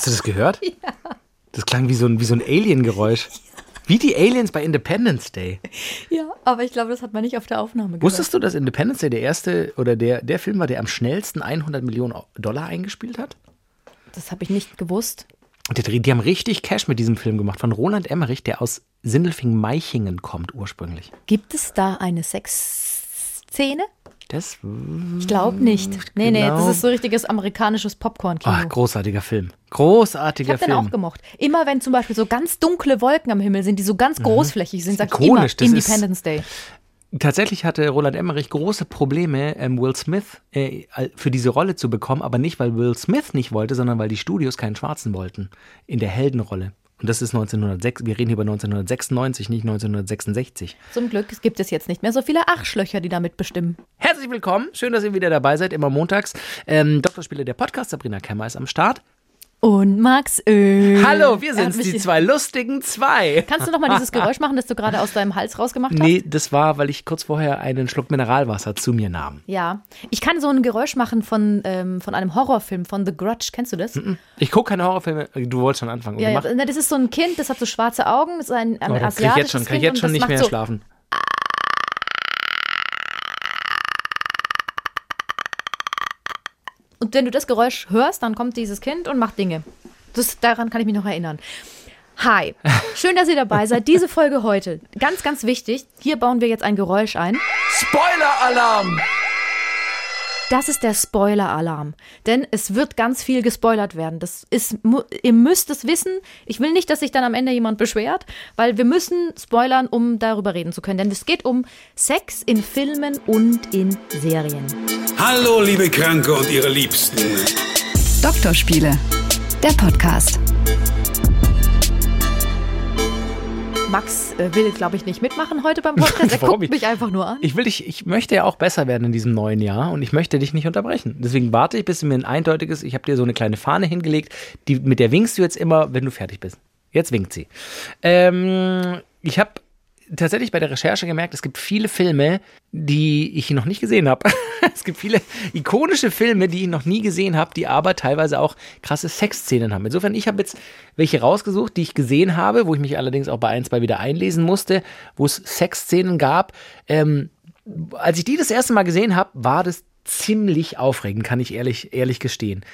Hast du das gehört? Ja. Das klang wie so ein, wie so ein Alien-Geräusch. Wie die Aliens bei Independence Day. Ja, aber ich glaube, das hat man nicht auf der Aufnahme gehört. Wusstest du, dass Independence Day der erste oder der, der Film war, der am schnellsten 100 Millionen Dollar eingespielt hat? Das habe ich nicht gewusst. Die, die, haben richtig Cash mit diesem Film gemacht. Von Roland Emmerich, der aus Sindelfing-Meichingen kommt ursprünglich. Gibt es da eine Sexszene? Das ich glaube nicht. Nee, nee, das ist so richtiges amerikanisches Popcorn-Kino. Ach, großartiger Film. Großartiger ich Film. Ich habe den auch gemocht. Immer wenn zum Beispiel so ganz dunkle Wolken am Himmel sind, die so ganz mhm. großflächig sind, sag ich immer Independence Day. Tatsächlich hatte Roland Emmerich große Probleme, ähm, Will Smith äh, für diese Rolle zu bekommen, aber nicht, weil Will Smith nicht wollte, sondern weil die Studios keinen Schwarzen wollten in der Heldenrolle. Und das ist 1906, wir reden hier über 1996, nicht 1966. Zum Glück gibt es jetzt nicht mehr so viele Arschlöcher, die damit bestimmen. Herzlich willkommen, schön, dass ihr wieder dabei seid, immer montags. Ähm, Doktorspiele, der Podcast, Sabrina Kemmer ist am Start und Max Öl. Hallo, wir sind die zwei lustigen zwei. Kannst du noch mal dieses Geräusch machen, das du gerade aus deinem Hals rausgemacht hast? Nee, das war, weil ich kurz vorher einen Schluck Mineralwasser zu mir nahm. Ja, ich kann so ein Geräusch machen von, ähm, von einem Horrorfilm, von The Grudge. Kennst du das? Ich gucke keine Horrorfilme. Du wolltest schon anfangen. Ja, ja, das ist so ein Kind, das hat so schwarze Augen, das ist ein, ein oh, asiatisches kann ich jetzt schon, kann ich jetzt schon nicht mehr so schlafen. Und wenn du das Geräusch hörst, dann kommt dieses Kind und macht Dinge. Das, daran kann ich mich noch erinnern. Hi, schön, dass ihr dabei seid. Diese Folge heute, ganz, ganz wichtig. Hier bauen wir jetzt ein Geräusch ein. Spoiler-Alarm! Das ist der Spoiler-Alarm. Denn es wird ganz viel gespoilert werden. Das ist, ihr müsst es wissen. Ich will nicht, dass sich dann am Ende jemand beschwert, weil wir müssen spoilern, um darüber reden zu können. Denn es geht um Sex in Filmen und in Serien. Hallo, liebe Kranke und ihre Liebsten. Doktorspiele, der Podcast. Max äh, will, glaube ich, nicht mitmachen heute beim Podcast. Er guckt mich einfach nur an. Ich will dich, ich möchte ja auch besser werden in diesem neuen Jahr und ich möchte dich nicht unterbrechen. Deswegen warte ich, bis du mir ein eindeutiges, ich habe dir so eine kleine Fahne hingelegt, die, mit der winkst du jetzt immer, wenn du fertig bist. Jetzt winkt sie. Ähm, ich habe tatsächlich bei der Recherche gemerkt, es gibt viele Filme, die ich noch nicht gesehen habe. es gibt viele ikonische Filme, die ich noch nie gesehen habe, die aber teilweise auch krasse Sexszenen haben. Insofern, ich habe jetzt welche rausgesucht, die ich gesehen habe, wo ich mich allerdings auch bei ein, zwei wieder einlesen musste, wo es Sexszenen gab. Ähm, als ich die das erste Mal gesehen habe, war das ziemlich aufregend, kann ich ehrlich, ehrlich gestehen.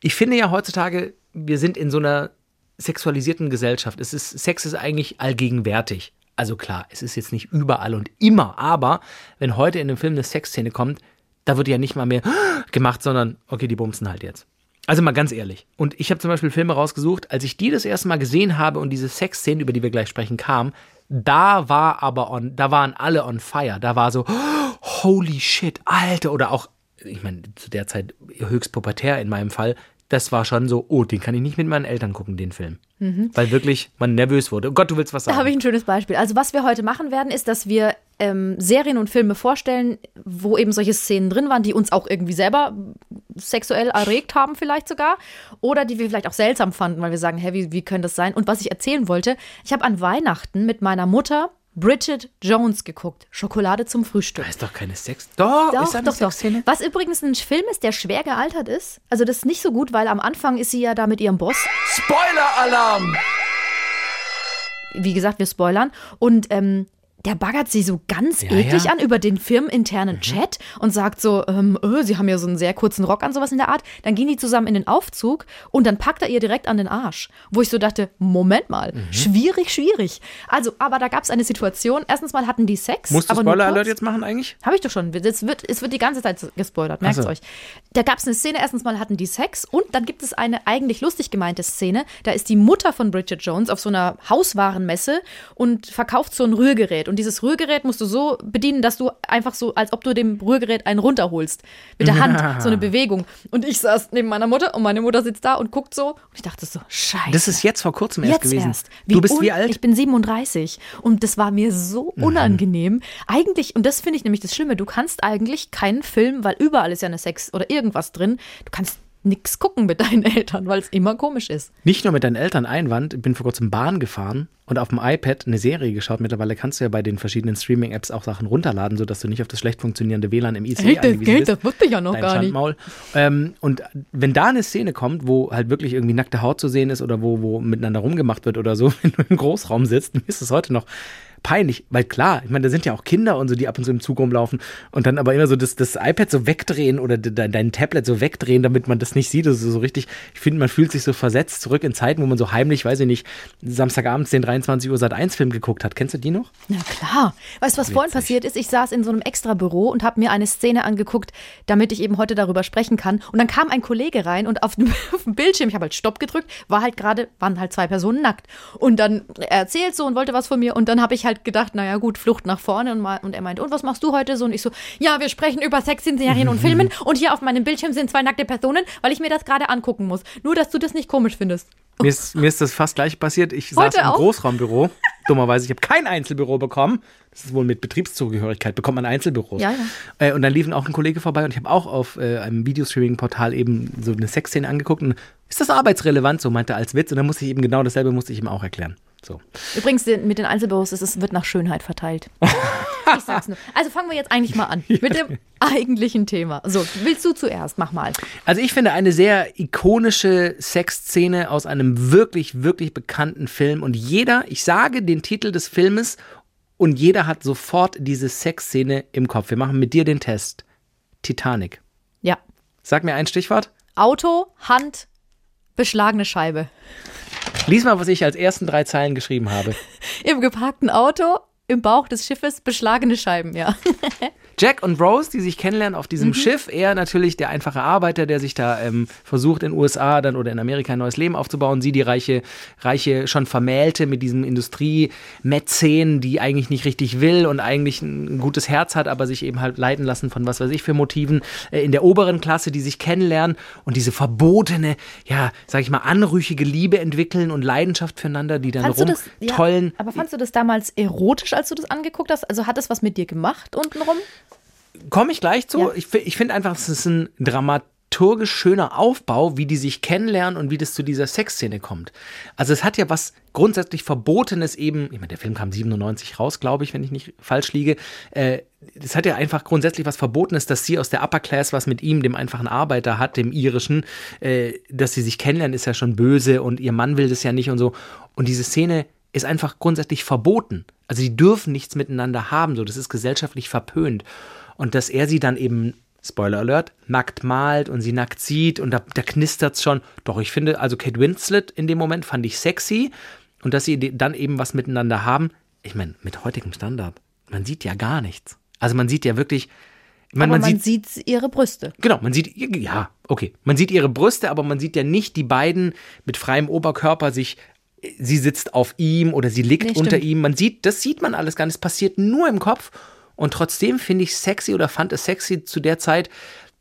Ich finde ja heutzutage, wir sind in so einer sexualisierten Gesellschaft. Es ist, Sex ist eigentlich allgegenwärtig. Also klar, es ist jetzt nicht überall und immer, aber wenn heute in einem Film eine Sexszene kommt, da wird ja nicht mal mehr gemacht, sondern okay, die bumsen halt jetzt. Also mal ganz ehrlich. Und ich habe zum Beispiel Filme rausgesucht, als ich die das erste Mal gesehen habe und diese Sexszenen, über die wir gleich sprechen, kam, da war aber on, da waren alle on fire. Da war so, holy shit, Alter, oder auch, ich meine, zu der Zeit höchst pubertär in meinem Fall, das war schon so, oh, den kann ich nicht mit meinen Eltern gucken, den Film. Mhm. Weil wirklich man nervös wurde. Oh Gott, du willst was sagen. Da habe ich ein schönes Beispiel. Also was wir heute machen werden, ist, dass wir ähm, Serien und Filme vorstellen, wo eben solche Szenen drin waren, die uns auch irgendwie selber sexuell erregt haben vielleicht sogar. Oder die wir vielleicht auch seltsam fanden, weil wir sagen, hey, wie, wie könnte das sein? Und was ich erzählen wollte, ich habe an Weihnachten mit meiner Mutter Bridget Jones geguckt. Schokolade zum Frühstück. Da ist doch keine Sex. Doch, doch ist eine doch, Sexszene. Was übrigens ein Film ist, der schwer gealtert ist. Also das ist nicht so gut, weil am Anfang ist sie ja da mit ihrem Boss. Spoiler-Alarm! Wie gesagt, wir spoilern. Und ähm, der baggert sie so ganz ja, eklig ja. an über den firmeninternen mhm. Chat und sagt so, ähm, oh, sie haben ja so einen sehr kurzen Rock an, sowas in der Art. Dann gehen die zusammen in den Aufzug und dann packt er ihr direkt an den Arsch. Wo ich so dachte, Moment mal, mhm. schwierig, schwierig. Also, aber da gab es eine Situation. Erstens mal hatten die Sex. Musst du Spoiler-Alert jetzt machen eigentlich? Habe ich doch schon. Es wird, es wird die ganze Zeit gespoilert, merkt so. euch. Da gab es eine Szene, erstens mal hatten die Sex und dann gibt es eine eigentlich lustig gemeinte Szene. Da ist die Mutter von Bridget Jones auf so einer Hauswarenmesse und verkauft so ein Rührgerät. Und dieses Rührgerät musst du so bedienen, dass du einfach so, als ob du dem Rührgerät einen runterholst. Mit der Hand, ja. so eine Bewegung. Und ich saß neben meiner Mutter und meine Mutter sitzt da und guckt so. Und ich dachte so, scheiße. Das ist jetzt vor kurzem erst jetzt gewesen. Erst. du bist wie alt? Ich bin 37. Und das war mir so mhm. unangenehm. Mhm. Eigentlich, und das finde ich nämlich das Schlimme, du kannst eigentlich keinen Film, weil überall ist ja eine Sex oder irgendwas drin, du kannst nichts gucken mit deinen Eltern, weil es immer komisch ist. Nicht nur mit deinen Eltern Einwand, ich bin vor kurzem Bahn gefahren und auf dem iPad eine Serie geschaut. Mittlerweile kannst du ja bei den verschiedenen Streaming-Apps auch Sachen runterladen, sodass du nicht auf das schlecht funktionierende WLAN im ICE Hey, das angewiesen geht, bist. das wusste ich ja noch Dein gar nicht. Schandmaul. Ähm, und wenn da eine Szene kommt, wo halt wirklich irgendwie nackte Haut zu sehen ist oder wo, wo miteinander rumgemacht wird oder so, wenn du im Großraum sitzt, mir ist es heute noch peinlich, weil klar, ich meine, da sind ja auch Kinder und so, die ab und zu im Zug rumlaufen und dann aber immer so das, das iPad so wegdrehen oder de, dein Tablet so wegdrehen, damit man das nicht sieht. Das ist so richtig, ich finde, man fühlt sich so versetzt zurück in Zeiten, wo man so heimlich, weiß ich nicht, Samstagabends den 23 Uhr Sat 1 Film geguckt hat. Kennst du die noch? Na klar. Weißt du, was vorhin passiert ist? Ich saß in so einem Extrabüro und habe mir eine Szene angeguckt, damit ich eben heute darüber sprechen kann. Und dann kam ein Kollege rein und auf dem, auf dem Bildschirm, ich habe halt Stopp gedrückt, war halt gerade, waren halt zwei Personen nackt. Und dann er erzählt so und wollte was von mir. Und dann habe ich halt gedacht, naja gut, Flucht nach vorne. Und, mal, und er meinte, und was machst du heute so? Und ich so, ja, wir sprechen über Sex in Serien und Filmen. Und hier auf meinem Bildschirm sind zwei nackte Personen, weil ich mir das gerade angucken muss. Nur, dass du das nicht komisch findest. Mir ist, mir ist das fast gleich passiert. Ich saß im? Großraumbüro. Dummerweise, ich habe kein Einzelbüro bekommen. Das ist wohl mit Betriebszugehörigkeit, bekommt man Einzelbüros. Ja, ja. Äh, und dann liefen auch ein Kollege vorbei und ich habe auch auf äh, einem Videostreaming-Portal eben so eine Sexszene angeguckt. Und ist das arbeitsrelevant? So meinte er als Witz. Und dann musste ich eben genau dasselbe musste ich ihm auch erklären. So. Übrigens, mit den Einzelbüros ist es wird nach Schönheit verteilt. Ich sag's nur. Also fangen wir jetzt eigentlich mal an mit dem eigentlichen Thema. So, willst du zuerst? Mach mal. Also ich finde eine sehr ikonische Sexszene aus einem wirklich, wirklich bekannten Film. Und jeder, ich sage den Titel des Filmes und jeder hat sofort diese Sexszene im Kopf. Wir machen mit dir den Test. Titanic. Ja. Sag mir ein Stichwort. Auto, Hand, beschlagene Scheibe. Lies mal, was ich als ersten drei Zeilen geschrieben habe. Im geparkten Auto, im Bauch des Schiffes, beschlagene Scheiben, ja. Jack und Rose, die sich kennenlernen auf diesem Schiff. Er natürlich der einfache Arbeiter, der sich da ähm, versucht in den USA dann oder in Amerika ein neues Leben aufzubauen. Sie die reiche, reiche schon Vermählte mit diesem Industriemäzen, die eigentlich nicht richtig will und eigentlich ein gutes Herz hat, aber sich eben halt leiten lassen von was weiß ich für Motiven. Äh, in der oberen Klasse, die sich kennenlernen und diese verbotene, ja, sag ich mal, anrüchige Liebe entwickeln und Leidenschaft füreinander, die dann das, ja, rumtollen. aber fandst du das damals erotisch, als du das angeguckt hast? Also hat das was mit dir gemacht untenrum? Komme ich gleich zu. Ja. Ich, ich finde einfach, es ist ein dramaturgisch schöner Aufbau, wie die sich kennenlernen und wie das zu dieser Sexszene kommt. Also es hat ja was grundsätzlich Verbotenes eben, ich meine, der Film kam 97 raus, glaube ich, wenn ich nicht falsch liege. Äh, es hat ja einfach grundsätzlich was Verbotenes, dass sie aus der Upper Class was mit ihm, dem einfachen Arbeiter hat, dem irischen, äh, dass sie sich kennenlernen, ist ja schon böse und ihr Mann will das ja nicht und so. Und diese Szene ist einfach grundsätzlich verboten. Also die dürfen nichts miteinander haben, so das ist gesellschaftlich verpönt. Und dass er sie dann eben, Spoiler Alert, nackt malt und sie nackt sieht und da, da knistert's schon. Doch, ich finde, also Kate Winslet in dem Moment fand ich sexy und dass sie dann eben was miteinander haben. Ich meine, mit heutigem Standard, man sieht ja gar nichts. Also man sieht ja wirklich, ich meine, Aber man, man sieht, sieht ihre Brüste. Genau, man sieht, ja, okay. Man sieht ihre Brüste, aber man sieht ja nicht die beiden mit freiem Oberkörper sich, sie sitzt auf ihm oder sie liegt Nee, unter ihm. Man sieht, das sieht man alles gar nicht. Es passiert nur im Kopf. Und trotzdem finde ich sexy oder fand es sexy zu der Zeit,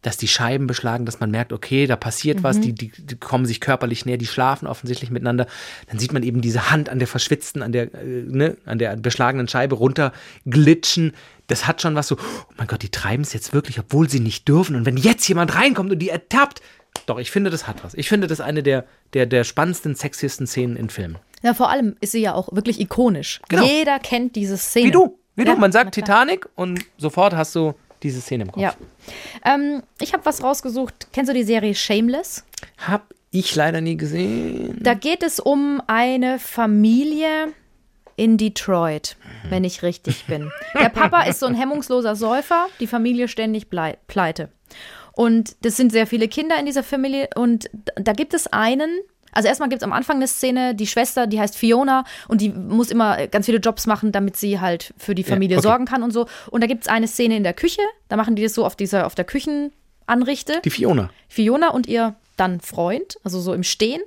dass die Scheiben beschlagen, dass man merkt, okay, da passiert was, Mhm. die, die, die kommen sich körperlich näher, die schlafen offensichtlich miteinander. Dann sieht man eben diese Hand an der verschwitzten, an der, äh, ne, an der beschlagenen Scheibe runterglitschen. Das hat schon was so, oh mein Gott, die treiben es jetzt wirklich, obwohl sie nicht dürfen. Und wenn jetzt jemand reinkommt und die ertappt, doch, ich finde, das hat was. Ich finde das eine der, der, der spannendsten, sexiesten Szenen in Filmen. Ja, vor allem ist sie ja auch wirklich ikonisch. Genau. Jeder kennt diese Szene. Wie du, wie Ja, du. Man sagt. Titanic und sofort hast du diese Szene im Kopf. Ja. Ähm, ich habe was rausgesucht. Kennst du die Serie Shameless? Hab ich leider nie gesehen. Da geht es um eine Familie in Detroit, wenn ich richtig bin. Der Papa ist so ein hemmungsloser Säufer, die Familie ständig pleite. Und das sind sehr viele Kinder in dieser Familie. Und da gibt es einen, also erstmal gibt es am Anfang eine Szene, die Schwester, die heißt Fiona und die muss immer ganz viele Jobs machen, damit sie halt für die Familie okay. sorgen kann und so. Und da gibt es eine Szene in der Küche, da machen die das so auf dieser, auf der Küchenanrichte. Die Fiona. Fiona und ihr dann Freund, also so im Stehen,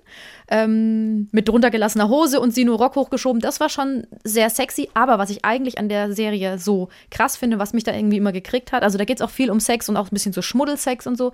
ähm, mit runtergelassener Hose und sie nur Rock hochgeschoben. Das war schon sehr sexy. Aber was ich eigentlich an der Serie so krass finde, was mich da irgendwie immer gekriegt hat, also da geht es auch viel um Sex und auch ein bisschen so Schmuddelsex und so.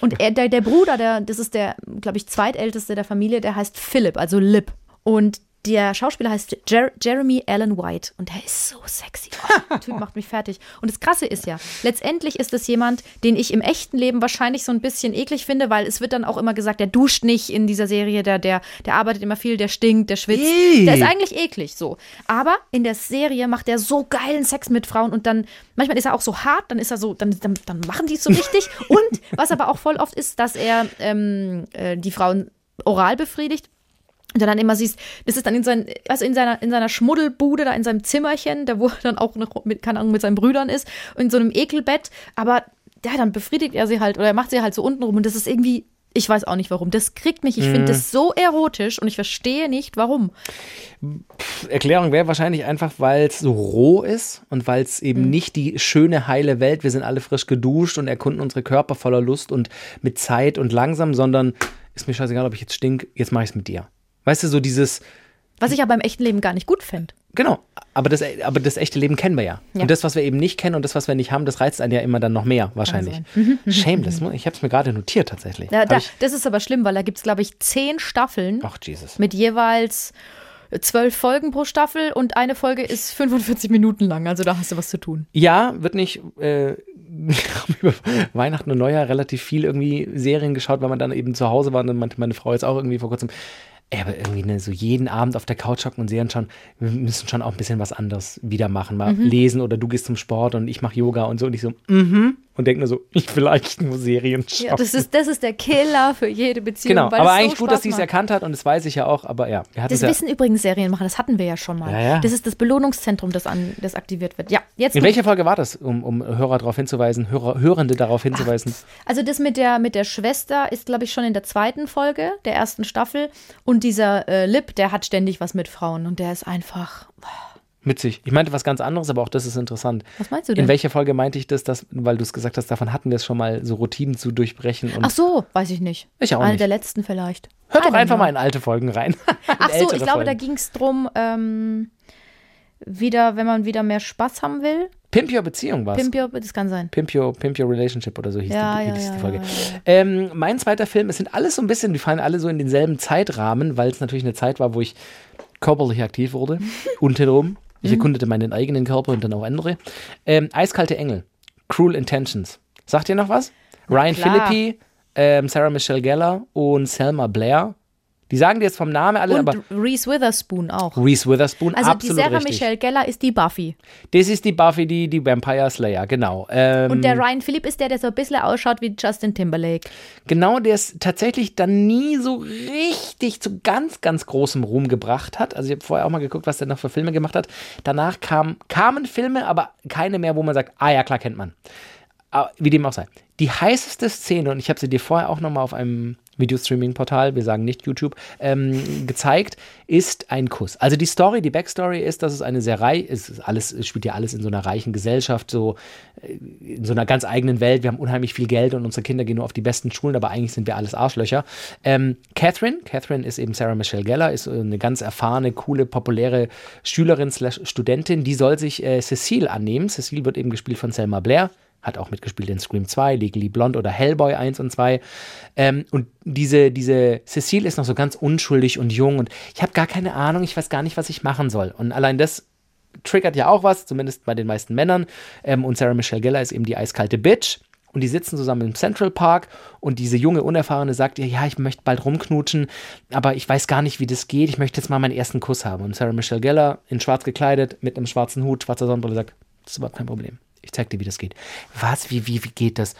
Und er, der, der Bruder, der, das ist der, glaube ich, zweitälteste der Familie, der heißt Philipp, also Lip. Und der Schauspieler heißt Jer Jeremy Allen White und der ist so sexy. Oh, der Typ macht mich fertig. Und das Krasse ist ja, letztendlich ist es jemand, den ich im echten Leben wahrscheinlich so ein bisschen eklig finde, weil es wird dann auch immer gesagt, der duscht nicht in dieser Serie, der, der, der arbeitet immer viel, der stinkt, der schwitzt. Ih. Der ist eigentlich eklig so. Aber in der Serie macht er so geilen Sex mit Frauen und dann, manchmal ist er auch so hart, dann ist er so, dann, dann, dann machen die es so richtig. und was aber auch voll oft ist, dass er ähm, äh, die Frauen oral befriedigt. Und dann immer siehst, das ist dann in, sein, also in, seiner, in seiner Schmuddelbude, da in seinem Zimmerchen, da wo er dann auch noch mit, keine Ahnung, mit seinen Brüdern ist, in so einem Ekelbett, aber ja, dann befriedigt er sie halt oder er macht sie halt so unten rum und das ist irgendwie, ich weiß auch nicht warum, das kriegt mich, ich finde das so erotisch und ich verstehe nicht, warum. Erklärung wäre wahrscheinlich einfach, weil es so roh ist und weil es eben Mhm. nicht die schöne, heile Welt, wir sind alle frisch geduscht und erkunden unsere Körper voller Lust und mit Zeit und langsam, sondern ist mir scheißegal, ob ich jetzt stink, jetzt mache ich es mit dir. Weißt du, so dieses, Was ich aber im echten Leben gar nicht gut fände. genau, aber das, aber das echte Leben kennen wir ja. Ja. Und das, was wir eben nicht kennen und das, was wir nicht haben, das reizt einen ja immer dann noch mehr, wahrscheinlich. Shameless, ich habe es mir gerade notiert tatsächlich. Ja, da, das ist aber schlimm, weil da gibt es, glaube ich, zehn Staffeln ach, Jesus. mit jeweils zwölf Folgen pro Staffel und eine Folge ist 45 Minuten lang, also da hast du was zu tun. Ja, wird nicht. Äh, über Weihnachten und Neujahr relativ viel irgendwie Serien geschaut, weil man dann eben zu Hause war und dann meinte meine Frau jetzt auch irgendwie vor kurzem. Ey, aber irgendwie ne, so jeden Abend auf der Couch hocken und Serien schauen, wir müssen schon auch ein bisschen was anderes wieder machen. Mal Mhm. lesen oder du gehst zum Sport und ich mache Yoga und so. Und ich so, mhm. Und denke nur so, ich will eigentlich nur Serien schauen. Ja, das ist, das ist der Killer für jede Beziehung. genau, aber es so eigentlich gut, dass sie es erkannt hat und das weiß ich ja auch, aber ja. Das ja, wissen übrigens Serienmacher, das hatten wir ja schon mal. Ja, ja. Das ist das Belohnungszentrum, das, an, das aktiviert wird. Ja, jetzt. in welcher Folge war das, um, um Hörer darauf hinzuweisen, Hörer, Hörende darauf hinzuweisen? Also das mit der, mit der Schwester ist, glaube ich, schon in der zweiten Folge der ersten Staffel. Und dieser äh, Lip, der hat ständig was mit Frauen und der ist einfach. Witzig. Ich meinte was ganz anderes, aber auch das ist interessant. Was meinst du denn? In welcher Folge meinte ich das, dass, weil du es gesagt hast, davon hatten wir es schon mal, so Routinen zu durchbrechen. Und Ach so, weiß ich nicht. Ich auch Eine nicht. der letzten vielleicht. Hört doch einfach know. mal in alte Folgen rein. In Ach so, ich glaube, da Folgen. ging es drum, ähm, wieder, wenn man wieder mehr Spaß haben will. Pimp Your Beziehung war Pimp Your, das kann sein. Pimp Your, Pimp Your Relationship oder so hieß Ja, die, ja, hieß ja, die Folge. ja, Ähm, mein zweiter Film, es sind alles so ein bisschen, die fallen alle so in denselben Zeitrahmen, weil es natürlich eine Zeit war, wo ich körperlich aktiv wurde. Untenrum. Ich Mhm. erkundete meinen eigenen Körper und dann auch andere. Ähm, Eiskalte Engel. Cruel Intentions. Sagt ihr noch was? Ryan. Philippi, ähm, Sarah Michelle Gellar und Selma Blair. Die sagen dir jetzt vom Namen alle, Und aber Reese Witherspoon auch. Reese Witherspoon, Also die absolut Sarah richtig. Michelle Gellar ist die Buffy. Das ist die Buffy, die, die Vampire Slayer, genau. Ähm, Und der Ryan Philipp ist der, der so ein bisschen ausschaut wie Justin Timberlake. Genau, der es tatsächlich dann nie so richtig zu ganz, ganz großem Ruhm gebracht hat. Also ich habe vorher auch mal geguckt, was der noch für Filme gemacht hat. Danach kam, kamen Filme, aber keine mehr, wo man sagt, ah ja, klar, kennt man. Aber wie dem auch sei. Die heißeste Szene, und ich habe sie dir vorher auch noch mal auf einem Videostreaming-Portal, wir sagen nicht YouTube, ähm, gezeigt, ist ein Kuss. Also die Story, die Backstory ist, dass es eine sehr reich, es ist alles, es spielt ja alles in so einer reichen Gesellschaft, so äh, in so einer ganz eigenen Welt. Wir haben unheimlich viel Geld und unsere Kinder gehen nur auf die besten Schulen, aber eigentlich sind wir alles Arschlöcher. Ähm, Catherine, Catherine ist eben Sarah Michelle Gellar, ist eine ganz erfahrene, coole, populäre Schülerin slash Studentin, die soll sich äh, Cecile annehmen. Cecile wird eben gespielt von Selma Blair hat auch mitgespielt in Scream 2, Legally Blonde oder Hellboy 1 und 2. Ähm, und diese, diese Cecile ist noch so ganz unschuldig und jung und ich habe gar keine Ahnung, ich weiß gar nicht, was ich machen soll. Und allein das triggert ja auch was, zumindest bei den meisten Männern. Ähm, und Sarah Michelle Gellar ist eben die eiskalte Bitch. Und die sitzen zusammen im Central Park und diese junge Unerfahrene sagt ihr, ja, ich möchte bald rumknutschen, aber ich weiß gar nicht, wie das geht. Ich möchte jetzt mal meinen ersten Kuss haben. Und Sarah Michelle Gellar in schwarz gekleidet, mit einem schwarzen Hut, schwarzer Sonnenbrille sagt, das ist überhaupt kein Problem. Ich zeig dir, wie das geht. Was? Wie, wie, wie geht das?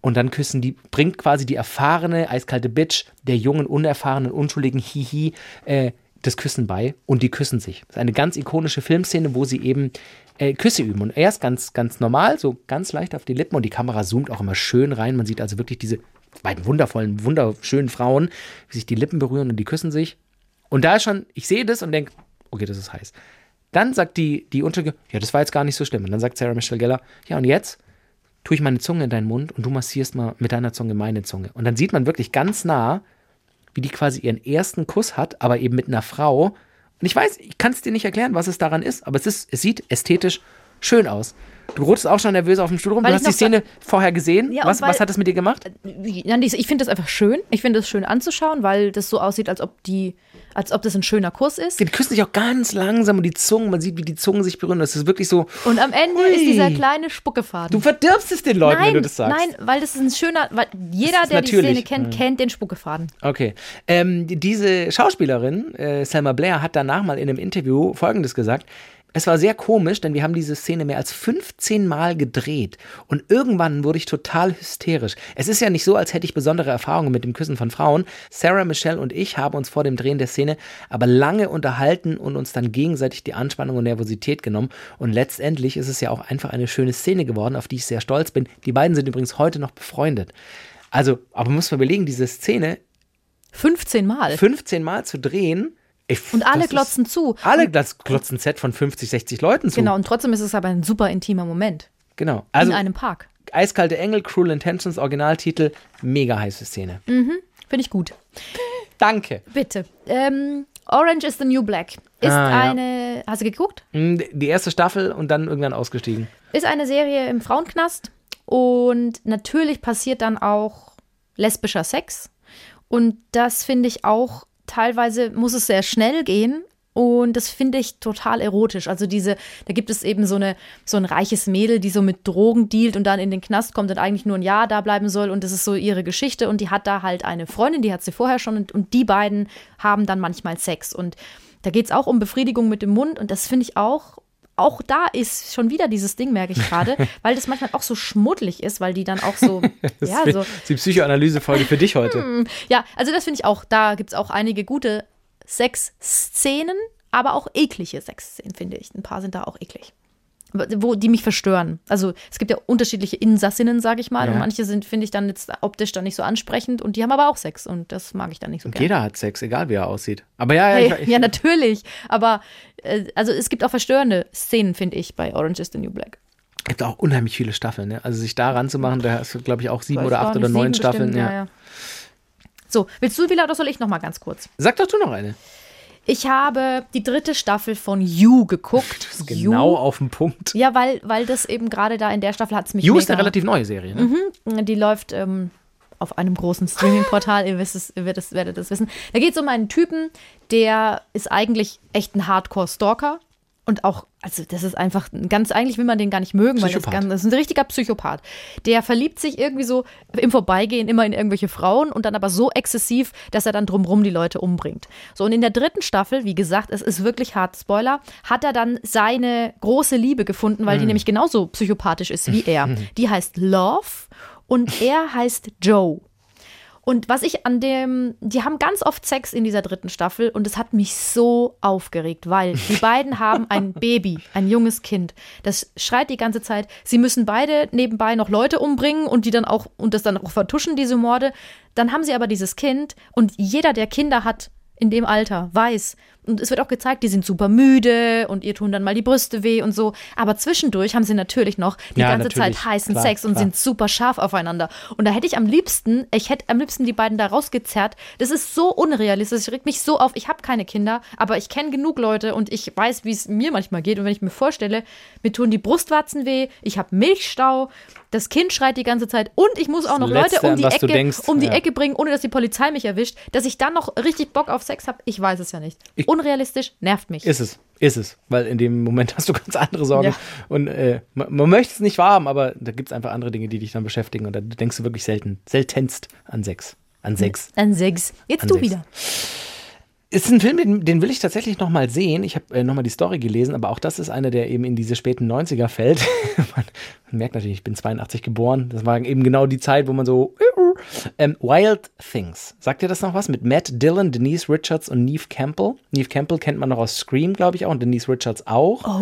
Und dann küssen die, bringt quasi die erfahrene, eiskalte Bitch der jungen, unerfahrenen, unschuldigen Hihi äh, das Küssen bei und die küssen sich. Das ist eine ganz ikonische Filmszene, wo sie eben äh, Küsse üben. Und erst ganz, ganz normal, so ganz leicht auf die Lippen und die Kamera zoomt auch immer schön rein. Man sieht also wirklich diese beiden wundervollen, wunderschönen Frauen, wie sich die Lippen berühren und die küssen sich. Und da ist schon, ich sehe das und denke, okay, das ist heiß. Dann sagt die, die Unschuldige, ja, das war jetzt gar nicht so schlimm. Und dann sagt Sarah Michelle Gellar, ja, und jetzt tue ich meine Zunge in deinen Mund und du massierst mal mit deiner Zunge meine Zunge. Und dann sieht man wirklich ganz nah, wie die quasi ihren ersten Kuss hat, aber eben mit einer Frau. Und ich weiß, ich kann es dir nicht erklären, was es daran ist, aber es ist, es sieht ästhetisch schön aus. Du rutschst auch schon nervös auf dem Stuhl rum. Weil du hast die Szene vorher gesehen. Ja, was, weil- was hat das mit dir gemacht? Nee, Ich finde das einfach schön. Ich finde es schön anzuschauen, weil das so aussieht, als ob die, als ob das ein schöner Kuss ist. Die küssen sich auch ganz langsam und die Zungen, man sieht, wie die Zungen sich berühren. Das ist wirklich so, Und am Ende Ui. ist dieser kleine Spuckefaden. du verdirbst es den Leuten, nein, wenn du das sagst. nein, weil das ist ein schöner, weil jeder, der die natürlich. Szene kennt, kennt den Spuckefaden. Okay. Ähm, die- diese Schauspielerin, äh, Selma Blair, hat danach mal in einem Interview Folgendes gesagt. Es war sehr komisch, denn wir haben diese Szene mehr als 15 Mal gedreht. Und irgendwann wurde ich total hysterisch. Es ist ja nicht so, als hätte ich besondere Erfahrungen mit dem Küssen von Frauen. Sarah, Michelle und ich haben uns vor dem Drehen der Szene aber lange unterhalten und uns dann gegenseitig die Anspannung und Nervosität genommen. Und letztendlich ist es ja auch einfach eine schöne Szene geworden, auf die ich sehr stolz bin. Die beiden sind übrigens heute noch befreundet. Also, aber muss man überlegen, diese Szene 15 Mal. 15 Mal zu drehen. Ich, Und alle das ist- glotzen zu. Alle das glotzen Set von 50, 60 Leuten zu. Genau, und trotzdem ist es aber ein super intimer Moment. Genau. Also, in einem Park. Eiskalte Engel, Cruel Intentions, Originaltitel, mega heiße Szene. Finde ich gut. Danke. Bitte. Ähm, Orange is the New Black. Ist Ah, ja. eine. Hast du geguckt? Hm, Die erste Staffel und dann irgendwann ausgestiegen. Ist eine Serie im Frauenknast. Und natürlich passiert dann auch lesbischer Sex. Und das finde ich auch, teilweise muss es sehr schnell gehen. Und das finde ich total erotisch. Also diese, da gibt es eben so, eine, so ein reiches Mädel, die so mit Drogen dealt und dann in den Knast kommt und eigentlich nur ein Jahr da bleiben soll. Und das ist so ihre Geschichte. Und die hat da halt eine Freundin, die hat sie vorher schon. Und, und die beiden haben dann manchmal Sex. Und da geht es auch um Befriedigung mit dem Mund. Und das finde ich auch auch da ist schon wieder dieses Ding, merke ich gerade, weil das manchmal auch so schmuddelig ist, weil die dann auch so, Das ja, ist so, die Psychoanalyse-Folge für dich heute. ja, also das finde ich auch, da gibt es auch einige gute Sexszenen, aber auch eklige Sexszenen, finde ich. Ein paar sind da auch eklig. Wo die mich verstören. Also es gibt ja unterschiedliche Insassinnen, sage ich mal. Ja. Und manche sind, finde ich, dann jetzt optisch dann nicht so ansprechend und die haben aber auch Sex und das mag ich dann nicht so Und gerne. jeder hat Sex, egal wie er aussieht. Aber ja, ja, Hey, ich, ich, ja, natürlich. Aber äh, also es gibt auch verstörende Szenen, finde ich, bei Orange is the New Black. gibt auch unheimlich viele Staffeln. Ne? Also sich da ranzumachen, da hast du, glaube ich, auch sieben oder acht oder neun Staffeln. bestimmt, ja. So, willst du wieder oder soll ich noch mal ganz kurz? Sag doch du noch eine. Ich habe die dritte Staffel von You geguckt. Genau auf den Punkt. Ja, weil, weil das eben gerade da in der Staffel hat es mich You ist eine relativ neue Serie. Ne? Die läuft ähm, auf einem großen Streaming-Portal, ihr, wisst es, ihr werdet, werdet es wissen. Da geht es um einen Typen, der ist eigentlich echt ein Hardcore-Stalker. Und auch, also das ist einfach ein ganz, eigentlich will man den gar nicht mögen, weil das, ganz, das ist ein richtiger Psychopath. Der verliebt sich irgendwie so im Vorbeigehen immer in irgendwelche Frauen und dann aber so exzessiv, dass er dann drumrum die Leute umbringt. So, und in der dritten Staffel, wie gesagt, es ist wirklich hart, Spoiler, hat er dann seine große Liebe gefunden, weil die nämlich genauso psychopathisch ist wie er. Die heißt Love und er heißt Joe. Und was ich an dem, die haben ganz oft Sex in dieser dritten Staffel und es hat mich so aufgeregt, weil die beiden haben ein Baby, ein junges Kind. Das schreit die ganze Zeit. Sie müssen beide nebenbei noch Leute umbringen und die dann auch und das dann auch vertuschen diese Morde. Dann haben sie aber dieses Kind und jeder, der Kinder hat in dem Alter, weiß. Und es wird auch gezeigt, die sind super müde und ihr tun dann mal die Brüste weh und so. Aber zwischendurch haben sie natürlich noch die Ja, ganze. Zeit heißen Klar, Sex und klar. sind super scharf aufeinander. Und da hätte ich am liebsten, ich hätte am liebsten die beiden da rausgezerrt. Das ist so unrealistisch, das regt mich so auf. Ich habe keine Kinder, aber ich kenne genug Leute und ich weiß, wie es mir manchmal geht. Und wenn ich mir vorstelle, mir tun die Brustwarzen weh, ich habe Milchstau, das Kind schreit die ganze Zeit und ich muss auch noch Letzte, Leute um an die, Ecke, denkst, um die ja. Ecke bringen, ohne dass die Polizei mich erwischt, dass ich dann noch richtig Bock auf Sex habe. Ich weiß es ja nicht. Ich- Unrealistisch, nervt mich. Ist es, ist es. Weil in dem Moment hast du ganz andere Sorgen. Ja. Und äh, man, man möchte es nicht wahrhaben, aber da gibt es einfach andere Dinge, die dich dann beschäftigen. Und da denkst du wirklich selten, seltenst an Sex. An Sex. Dann Sex. Jetzt An du Sex. wieder. Ist ein Film, den, den will ich tatsächlich noch mal sehen. Ich habe äh, noch mal die Story gelesen, aber auch das ist einer, der eben in diese späten 90er fällt. man merkt natürlich, ich bin 82 geboren. Das war eben genau die Zeit, wo man so ähm, Wild Things. Sagt ihr das noch was? Mit Matt Dillon, Denise Richards und Neve Campbell. Neve Campbell kennt man noch aus Scream, glaube ich auch, und Denise Richards auch.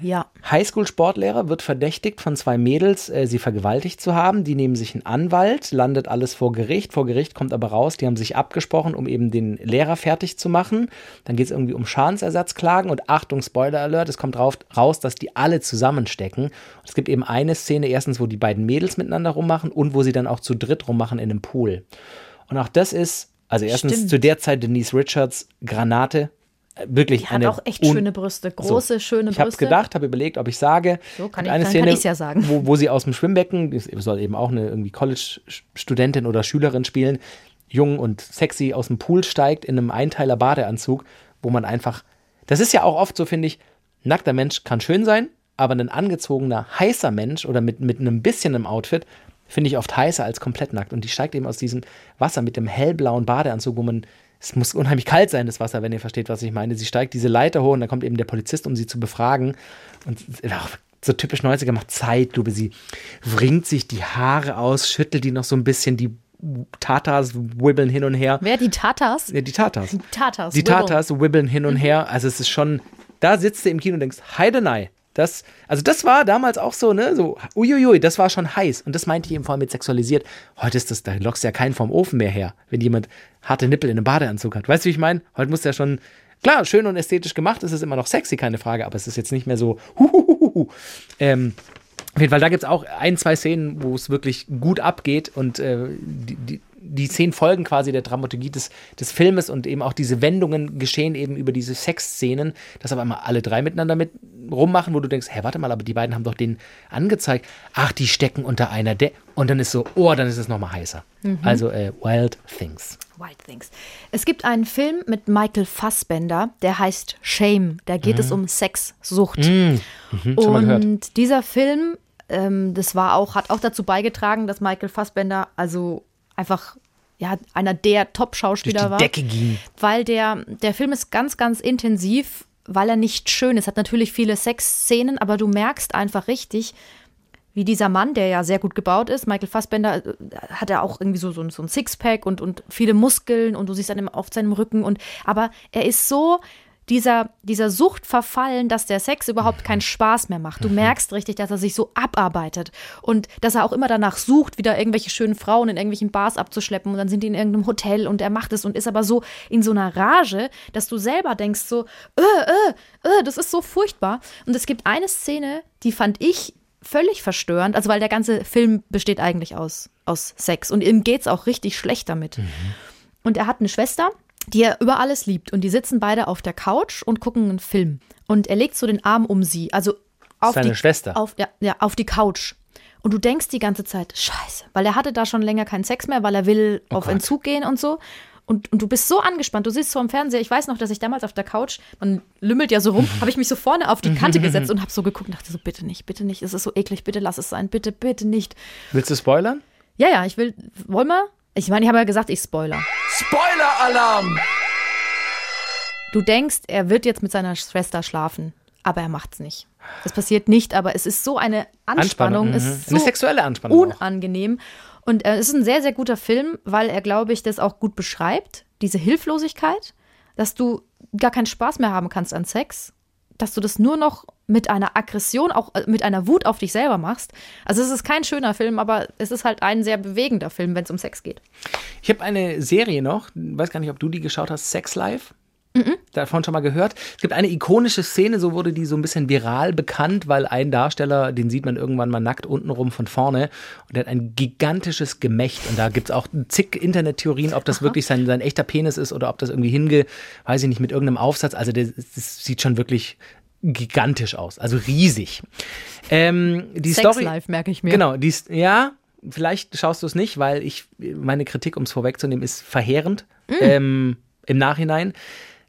Ja. Highschool-Sportlehrer wird verdächtigt von zwei Mädels, äh, sie vergewaltigt zu haben. Die nehmen sich einen Anwalt, landet alles vor Gericht. Vor Gericht kommt aber raus, die haben sich abgesprochen, um eben den Lehrer fertig zu machen. Dann geht es irgendwie um Schadensersatzklagen und Achtung, Spoiler Alert, es kommt raus, dass die alle zusammenstecken. Es gibt eben eine Szene, erstens, wo die beiden Mädels miteinander rummachen und wo sie dann auch zu dritt rummachen in einem Pool. Und auch das ist, also erstens Stimmt. zu der Zeit Denise Richards, Granate, Äh, Wirklich Die hat eine auch echt schöne Brüste. Große, schöne Ich habe Brüste. gedacht, habe überlegt, ob ich sage. So, kann ich- eine kann Szene, ich's ja sagen. Wo, wo sie aus dem Schwimmbecken, das soll eben auch eine irgendwie College-Studentin oder Schülerin spielen, jung und sexy aus dem Pool steigt in einem Einteiler Badeanzug, wo man einfach, das ist ja auch oft so, finde ich, nackter Mensch kann schön sein, aber ein angezogener, heißer Mensch oder mit, mit einem bisschen im Outfit, finde ich oft heißer als komplett nackt. Und die steigt eben aus diesem Wasser mit dem hellblauen Badeanzug, wo man, es muss unheimlich kalt sein, das Wasser, wenn ihr versteht, was ich meine. Sie steigt diese Leiter hoch und dann kommt eben der Polizist, um sie zu befragen. Und auch so typisch 90er macht Zeitlupe. Sie wringt sich die Haare aus, schüttelt die noch so ein bisschen, die Tatas wibbeln hin und her. Wer die Tatas? Ja, die Tatas. Tatas. Die. Tatas wibbeln hin und her. Also es ist schon, da sitzt du im Kino und denkst, Heidenei. Das, also das war damals auch so, ne, so, uiuiui, das war schon heiß. Und das meinte ich eben vor allem mit sexualisiert. Heute ist das, da lockst du ja keinen vom Ofen mehr her, wenn jemand harte Nippel in einem Badeanzug hat. Weißt du, wie ich meine? Heute muss der schon, klar, schön und ästhetisch gemacht, ist es immer noch sexy, keine Frage, aber es ist jetzt nicht mehr so, huhuhuhu. Ähm, auf jeden Fall, da gibt es auch ein, zwei Szenen, wo es wirklich gut abgeht und äh, die, die, die Szenen folgen quasi der Dramaturgie des, des Filmes und eben auch diese Wendungen geschehen eben über diese Sexszenen, dass aber immer alle drei miteinander mit rummachen, wo du denkst, hä, warte mal, aber die beiden haben doch den angezeigt. Ach, die stecken unter einer De und dann ist so, oh, dann ist es nochmal heißer. Also äh, Wild Things. Wild Things. Es gibt einen Film mit Michael Fassbender, der heißt Shame. Da geht es um Sexsucht. Mhm, mal gehört. Und dieser Film, ähm, das war auch, hat auch dazu beigetragen, dass Michael Fassbender also einfach ja, einer der Top-Schauspieler war. Decke ging. Weil der, der Film ist ganz, ganz intensiv, weil er nicht schön ist. Hat natürlich viele Sexszenen, aber du merkst einfach richtig, wie dieser Mann, der ja sehr gut gebaut ist, Michael Fassbender, äh, hat er auch irgendwie so, so, ein- so ein Sixpack und, und viele Muskeln und du siehst dann immer auf seinem Rücken. Und, aber er ist so dieser, dieser Sucht verfallen, dass der Sex überhaupt keinen Spaß mehr macht. Du merkst richtig, dass er sich so abarbeitet und dass er auch immer danach sucht, wieder irgendwelche schönen Frauen in irgendwelchen Bars abzuschleppen und dann sind die in irgendeinem Hotel und er macht es und ist aber so in so einer Rage, dass du selber denkst so, äh, äh, äh, das ist so furchtbar. Und es gibt eine Szene, die fand ich völlig verstörend, also weil der ganze Film besteht eigentlich aus, aus Sex und ihm geht's auch richtig schlecht damit. Und er hat eine Schwester, die er über alles liebt. Und die sitzen beide auf der Couch und gucken einen Film. Und er legt so den Arm um sie, also auf Seine die Schwester. Auf, ja, ja, auf die Couch. Und du denkst die ganze Zeit, scheiße, weil er hatte da schon länger keinen Sex mehr, weil er will auf Oh Gott. Entzug gehen und so. Und, und du bist so angespannt, du siehst so am Fernseher, ich weiß noch, dass ich damals auf der Couch, man lümmelt ja so rum, habe ich mich so vorne auf die Kante gesetzt und habe so geguckt und dachte so, bitte nicht, bitte nicht, es ist so eklig, bitte lass es sein, bitte, bitte nicht. Willst du spoilern? Ja, ja, ich will, wollen wir? Ich meine, ich habe ja gesagt, ich spoiler. Spoiler-Alarm! Du denkst, er wird jetzt mit seiner Schwester schlafen, aber er macht's nicht. Es passiert nicht, aber es ist so eine Anspannung, mhm. es ist so Eine sexuelle Anspannung. auch. unangenehm. Und äh, es ist ein sehr, sehr guter Film, weil er, glaube ich, das auch gut beschreibt, diese Hilflosigkeit, dass du gar keinen Spaß mehr haben kannst an Sex, dass du das nur noch mit einer Aggression, auch äh, mit einer Wut auf dich selber machst. Also es ist kein schöner Film, aber es ist halt ein sehr bewegender Film, wenn es um Sex geht. Ich habe eine Serie noch, weiß gar nicht, ob du die geschaut hast, Sex Life. Davon schon mal gehört. Es gibt eine ikonische Szene, so wurde die so ein bisschen viral bekannt, weil ein Darsteller, den sieht man irgendwann mal nackt untenrum von vorne und der hat ein gigantisches Gemächt. Und da gibt es auch zig Internettheorien, ob das wirklich sein, sein echter Penis ist oder ob das irgendwie hinge, weiß ich nicht, mit irgendeinem Aufsatz. Also das, das sieht schon wirklich gigantisch aus, also riesig. Ähm, die Sex Story, Life, merke ich mir. Genau, die, ja, vielleicht schaust du es nicht, weil ich, meine Kritik, um es vorwegzunehmen, ist verheerend ähm, im Nachhinein.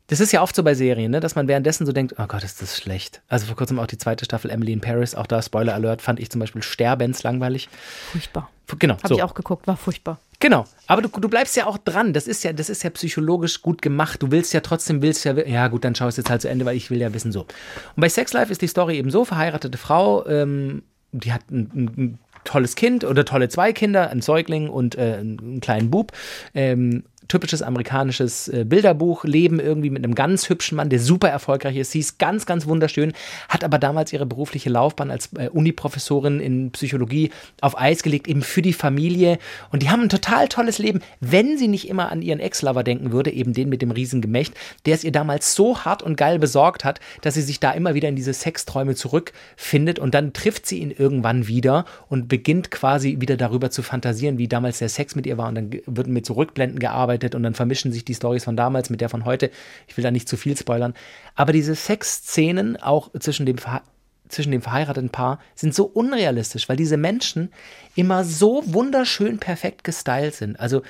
Das ist ja oft so bei Serien, ne, dass man währenddessen so denkt, oh Gott, ist das schlecht. Also vor kurzem auch die zweite Staffel Emily in Paris, auch da Spoiler Alert, fand ich zum Beispiel sterbenslangweilig. Furchtbar. Genau, Habe so. ich auch geguckt, war furchtbar. Genau, aber du, du bleibst ja auch dran. Das ist ja, das ist ja psychologisch gut gemacht. Du willst ja trotzdem, willst ja, ja gut, dann schau es jetzt halt zu Ende, weil ich will ja wissen so. Und bei Sex Life ist die Story eben so: verheiratete Frau, ähm, die hat ein, ein, ein tolles Kind oder tolle zwei Kinder, ein Säugling und äh, einen kleinen Bub. Ähm, typisches amerikanisches äh, Bilderbuch, Leben irgendwie mit einem ganz hübschen Mann, der super erfolgreich ist. Sie ist ganz, ganz wunderschön, hat aber damals ihre berufliche Laufbahn als äh, Uniprofessorin in Psychologie auf Eis gelegt, eben für die Familie. Und die haben ein total tolles Leben, wenn sie nicht immer an ihren Ex-Lover denken würde, eben den mit dem Riesengemächt, der es ihr damals so hart und geil besorgt hat, dass sie sich da immer wieder in diese Sexträume zurückfindet und dann trifft sie ihn irgendwann wieder und beginnt quasi wieder darüber zu fantasieren, wie damals der Sex mit ihr war und dann wird mit so Rückblenden gearbeitet gearbeitet und dann vermischen sich die Stories von damals mit der von heute. Ich will da nicht zu viel spoilern. Aber diese Sexszenen auch zwischen dem, Verha zwischen dem verheirateten Paar sind so unrealistisch, weil diese Menschen immer so wunderschön perfekt gestylt sind. Also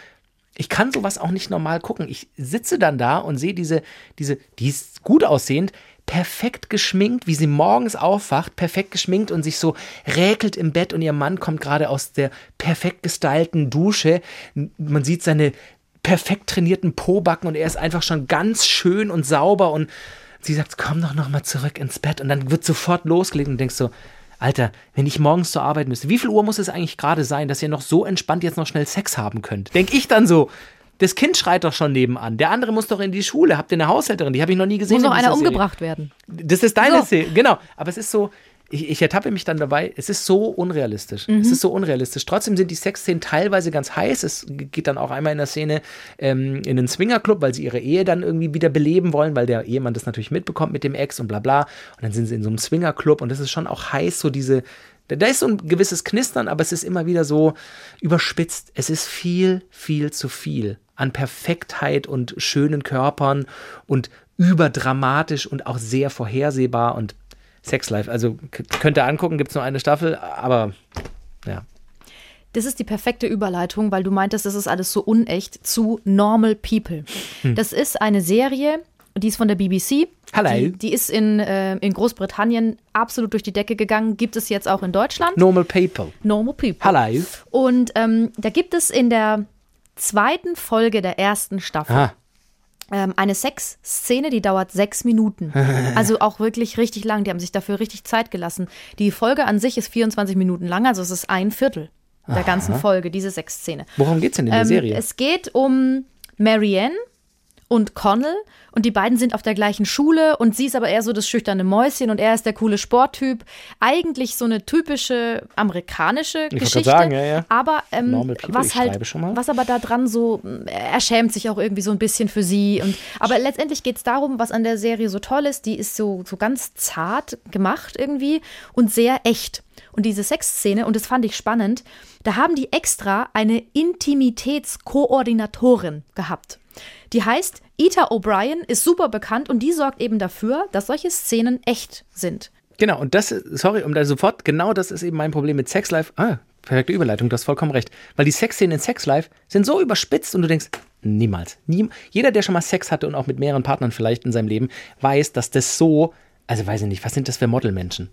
ich kann sowas auch nicht normal gucken. Ich sitze dann da und sehe diese, diese, die ist gut aussehend, perfekt geschminkt, wie sie morgens aufwacht, perfekt geschminkt und sich so räkelt im Bett und ihr Mann kommt gerade aus der perfekt gestylten Dusche. Man sieht seine perfekt trainierten Pobacken und er ist einfach schon ganz schön und sauber und sie sagt, komm doch noch mal zurück ins Bett und dann wird sofort losgelegt und denkst so, Alter, wenn ich morgens zur Arbeit müsste, wie viel Uhr muss es eigentlich gerade sein, dass ihr noch so entspannt jetzt noch schnell Sex haben könnt? Denk ich dann so. Das Kind schreit doch schon nebenan. Der andere muss doch in die Schule. Habt ihr eine Haushälterin? Die habe ich noch nie gesehen. Muss noch einer umgebracht werden. Das ist deine So. Szene, genau. Aber es ist so, ich, ich ertappe mich dann dabei, es ist so unrealistisch. Es ist so unrealistisch. Trotzdem sind die Sexszenen teilweise ganz heiß. Es geht dann auch einmal in der Szene ähm, in den Swingerclub, weil sie ihre Ehe dann irgendwie wieder beleben wollen, weil der Ehemann das natürlich mitbekommt mit dem Ex und bla bla. Und dann sind sie in so einem Swingerclub und das ist schon auch heiß, so diese. Da da ist so ein gewisses Knistern, aber es ist immer wieder so überspitzt. Es ist viel, viel zu viel an Perfektheit und schönen Körpern und überdramatisch und auch sehr vorhersehbar und Sex Life. Also könnt ihr angucken, gibt es nur eine Staffel, aber ja. Das ist die perfekte Überleitung, weil du meintest, das ist alles so unecht zu Normal People. Hm. Das ist eine Serie, die ist von der BBC. Hallo. Die, die ist in, äh, in Großbritannien absolut durch die Decke gegangen, gibt es jetzt auch in Deutschland. Normal People. Normal People. Hallo. Und ähm, da gibt es in der zweiten Folge der ersten Staffel Ah, eine Sexszene, die dauert sechs Minuten. Also auch wirklich richtig lang. Die haben sich dafür richtig Zeit gelassen. Die Folge an sich ist 24 Minuten lang, also es ist ein Viertel der ganzen Folge, diese Sexszene. worum geht's denn in der Ähm, Serie? Es geht um Marianne und Connell und die beiden sind auf der gleichen Schule und sie ist aber eher so das schüchterne Mäuschen und er ist der coole Sporttyp. Eigentlich so eine typische amerikanische grad Geschichte. sagen, ja, ja. Aber ähm, was ich halt, was aber da dran so, er schämt sich auch irgendwie so ein bisschen für sie. Und, aber letztendlich geht es darum, was an der Serie so toll ist, die ist so, so ganz zart gemacht irgendwie und sehr echt. Und diese Sexszene, und das fand ich spannend, da haben die extra eine Intimitätskoordinatorin gehabt. Die heißt Ita O'Brien, ist super bekannt und die sorgt eben dafür, dass solche Szenen echt sind. Genau, und das, sorry, um da sofort, genau das ist eben mein Problem mit Sex Life. Ah, perfekte Überleitung, du hast vollkommen recht. Weil die Sexszenen in Sex Life sind so überspitzt und du denkst, niemals. Nie, jeder, der schon mal Sex hatte und auch mit mehreren Partnern vielleicht in seinem Leben, weiß, dass das so, also weiß ich nicht, was sind das für Modelmenschen?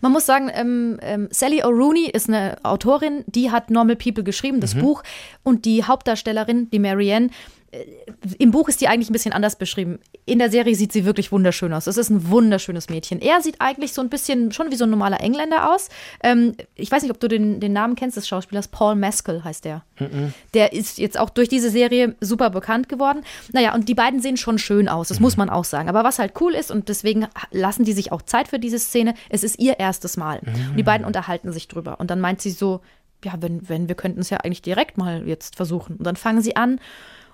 Man muss sagen, ähm, ähm, Sally O'Rooney ist eine Autorin, die hat Normal People geschrieben, das Buch. Und die Hauptdarstellerin, die Marianne, im Buch ist die eigentlich ein bisschen anders beschrieben. In der Serie sieht sie wirklich wunderschön aus. Es ist ein wunderschönes Mädchen. Er sieht eigentlich so ein bisschen schon wie so ein normaler Engländer aus. Ähm, ich weiß nicht, ob du den, den Namen kennst des Schauspielers. Paul Mescal heißt der. Der ist jetzt auch durch diese Serie super bekannt geworden. Naja, und die beiden sehen schon schön aus, das muss man auch sagen. Aber was halt cool ist, und deswegen lassen die sich auch Zeit für diese Szene, es ist ihr erstes Mal. Und die beiden unterhalten sich drüber. Und dann meint sie so, ja, wenn, wenn wir könnten es ja eigentlich direkt mal jetzt versuchen. Und dann fangen sie an.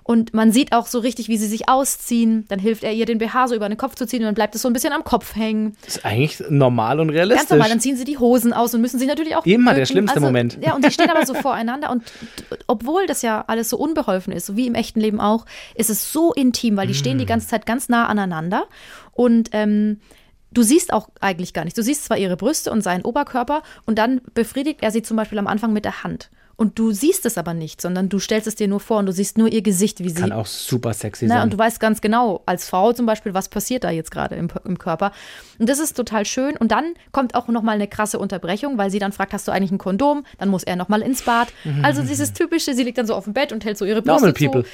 Und man sieht auch so richtig, wie sie sich ausziehen. Dann hilft er ihr, den BH so über den Kopf zu ziehen und dann bleibt es so ein bisschen am Kopf hängen. Das ist eigentlich normal und realistisch. Ganz normal, dann ziehen sie die Hosen aus und müssen sich natürlich auch. Immer der schlimmste also, Moment. Ja, und die stehen aber so voreinander und obwohl das ja alles so unbeholfen ist, so wie im echten Leben auch, ist es so intim, weil die stehen Mm. die ganze Zeit ganz nah aneinander und ähm, Du siehst auch eigentlich gar nichts. Du siehst zwar ihre Brüste und seinen Oberkörper und dann befriedigt er sie zum Beispiel am Anfang mit der Hand. Und du siehst es aber nicht, sondern du stellst es dir nur vor und du siehst nur ihr Gesicht, wie sie Kann auch super sexy na, sein. und du weißt ganz genau, als Frau zum Beispiel, was passiert da jetzt gerade im, im Körper. Und das ist total schön. Und dann kommt auch nochmal eine krasse Unterbrechung, weil sie dann fragt, hast du eigentlich ein Kondom? Dann muss er nochmal ins Bad. Also dieses typische, sie liegt dann so auf dem Bett und hält so ihre Brüste Normal zu. people.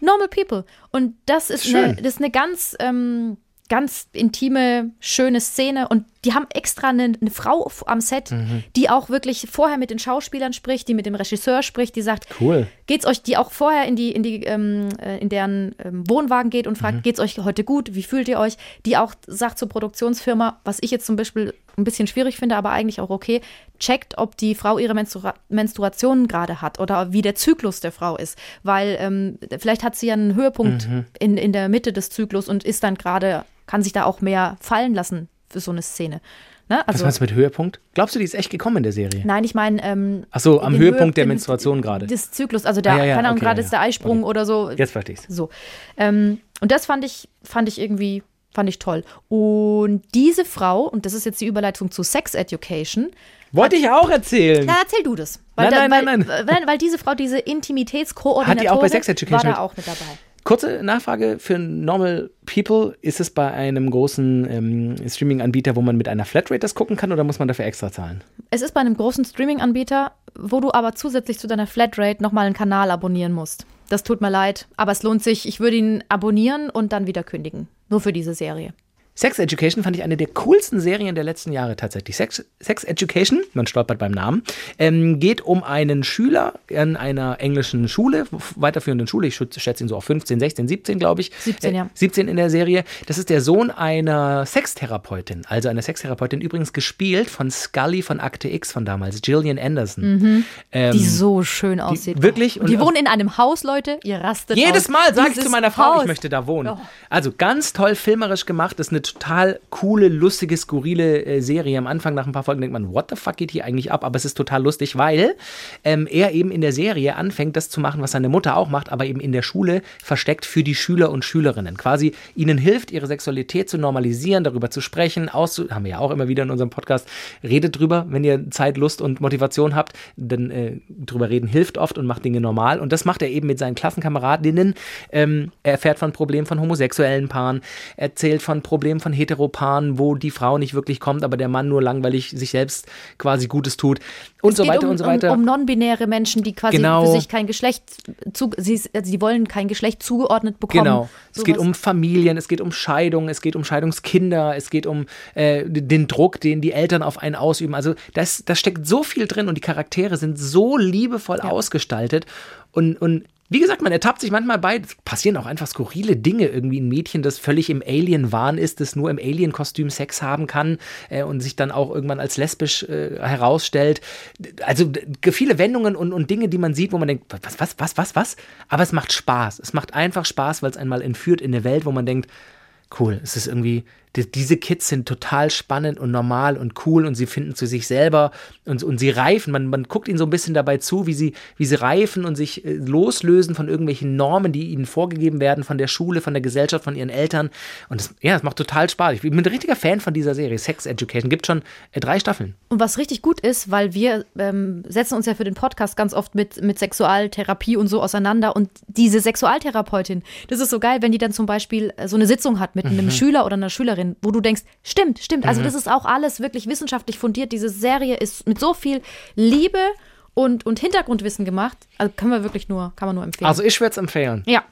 Normal people. Und das ist, Schön. eine, das ist eine ganz, ähm, ganz intime, schöne Szene. Und die haben extra eine, eine Frau am Set, Mhm. die auch wirklich vorher mit den Schauspielern spricht, die mit dem Regisseur spricht, die sagt, Cool. geht's euch, die auch vorher in die, in die, ähm, äh, in deren ähm, Wohnwagen geht und Mhm. fragt, geht's euch heute gut? Wie fühlt ihr euch? Die auch sagt zur Produktionsfirma, was ich jetzt zum Beispiel ein bisschen schwierig finde, aber eigentlich auch okay, checkt, ob die Frau ihre Menstrua Menstruation gerade hat oder wie der Zyklus der Frau ist. Weil ähm, vielleicht hat sie ja einen Höhepunkt Mhm. in, in der Mitte des Zyklus und ist dann gerade, kann sich da auch mehr fallen lassen so eine Szene. Ne? Was Also, meinst du mit Höhepunkt? Glaubst du, die ist echt gekommen in der Serie? nein, ich meine, ähm, Ach so, am Höhepunkt der den- Menstruation gerade. Des Zyklus, also der, Ah, ja, ja, keine Ahnung, okay, gerade ja, ist der Eisprung okay. oder so. Jetzt verstehe ich's. So. Ähm, und das fand ich, fand ich irgendwie, fand ich toll. Und diese Frau, und das ist jetzt die Überleitung zu Sex Education, Wollte ich auch erzählen. na, erzähl du das. Nein, da, nein, weil, nein, Weil, weil diese Frau, diese Intimitätskoordinatorin, Hat die auch bei Sex Education war da auch mit dabei. Kurze Nachfrage für Normal People. Ist es bei einem großen ähm, Streaming-Anbieter, wo man mit einer Flatrate das gucken kann oder muss man dafür extra zahlen? Es ist bei einem großen Streaming-Anbieter, wo du aber zusätzlich zu deiner Flatrate nochmal einen Kanal abonnieren musst. Das tut mir leid, aber es lohnt sich. Ich würde ihn abonnieren und dann wieder kündigen. Nur für diese Serie. Sex Education fand ich eine der coolsten Serien der letzten Jahre tatsächlich. Sex, Sex Education, man stolpert beim Namen, ähm, geht um einen Schüler in einer englischen Schule, weiterführenden Schule, ich schätze ihn so auf 15, 16, 17, glaube ich. 17, ja. 17 in der Serie. Das ist der Sohn einer Sextherapeutin, also einer Sextherapeutin, übrigens gespielt von Scully von Akte X von damals, Gillian Anderson. Ähm, Die so schön aussieht. wirklich? Und die wohnen in einem Haus, Leute. Ihr rastet Jedes. Mal sage ich zu meiner Frau, Haus. ich möchte da wohnen. Oh. Also ganz toll filmerisch gemacht. Das ist eine total coole, lustige, skurrile äh, Serie. Am Anfang nach ein paar Folgen denkt man, what the fuck geht hier eigentlich ab? Aber es ist total lustig, weil ähm, er eben in der Serie anfängt, das zu machen, was seine Mutter auch macht, aber eben in der Schule versteckt für die Schüler und Schülerinnen. Quasi ihnen hilft, ihre Sexualität zu normalisieren, darüber zu sprechen, auszu haben wir ja auch immer wieder in unserem Podcast. Redet drüber, wenn ihr Zeit, Lust und Motivation habt. Denn äh, drüber reden hilft oft und macht Dinge normal. Und das macht er eben mit seinen Klassenkameradinnen. Ähm, er erfährt von Problemen von homosexuellen Paaren, erzählt von Problemen von Heteropaaren, wo die Frau nicht wirklich kommt, aber der Mann nur langweilig sich selbst quasi Gutes tut. Und Es so weiter um, und so weiter. Um, um non-binäre Menschen, die quasi Genau. für sich kein Geschlecht zu, sie, also die wollen kein Geschlecht zugeordnet bekommen. Genau. Es geht um Familien, es geht um Scheidung, es geht um Scheidungskinder, es geht um äh, den Druck, den die Eltern auf einen ausüben. Also das, das steckt so viel drin und die Charaktere sind so liebevoll ausgestaltet. Und, und wie gesagt, man ertappt sich manchmal bei, es passieren auch einfach skurrile Dinge. Irgendwie ein Mädchen, das völlig im Alien-Wahn ist, das nur im Alien-Kostüm Sex haben kann äh, und sich dann auch irgendwann als lesbisch äh, herausstellt. Also viele Wendungen und, und Dinge, die man sieht, wo man denkt, was, was, was, was, was? Aber es macht Spaß. Es macht einfach Spaß, weil es einmal entführt in eine Welt, wo man denkt, cool, es ist irgendwie, die, diese Kids sind total spannend und normal und cool und sie finden zu sich selber und, und sie reifen. Man, man guckt ihnen so ein bisschen dabei zu, wie sie, wie sie reifen und sich äh, loslösen von irgendwelchen Normen, die ihnen vorgegeben werden, von der Schule, von der Gesellschaft, von ihren Eltern. Und das, ja, es macht total Spaß. Ich bin ein richtiger Fan von dieser Serie. Sex Education gibt schon äh, drei Staffeln. Und was richtig gut ist, weil wir ähm, setzen uns ja für den Podcast ganz oft mit, mit Sexualtherapie und so auseinander. Und diese Sexualtherapeutin, das ist so geil, wenn die dann zum Beispiel äh, so eine Sitzung hat mit Mhm. einem Schüler oder einer Schülerin, wo du denkst, stimmt, stimmt. Also das ist auch alles wirklich wissenschaftlich fundiert. Diese Serie ist mit so viel Liebe und, und Hintergrundwissen gemacht. Also kann man wirklich nur, kann man nur empfehlen. Also ich würde es empfehlen. Ja.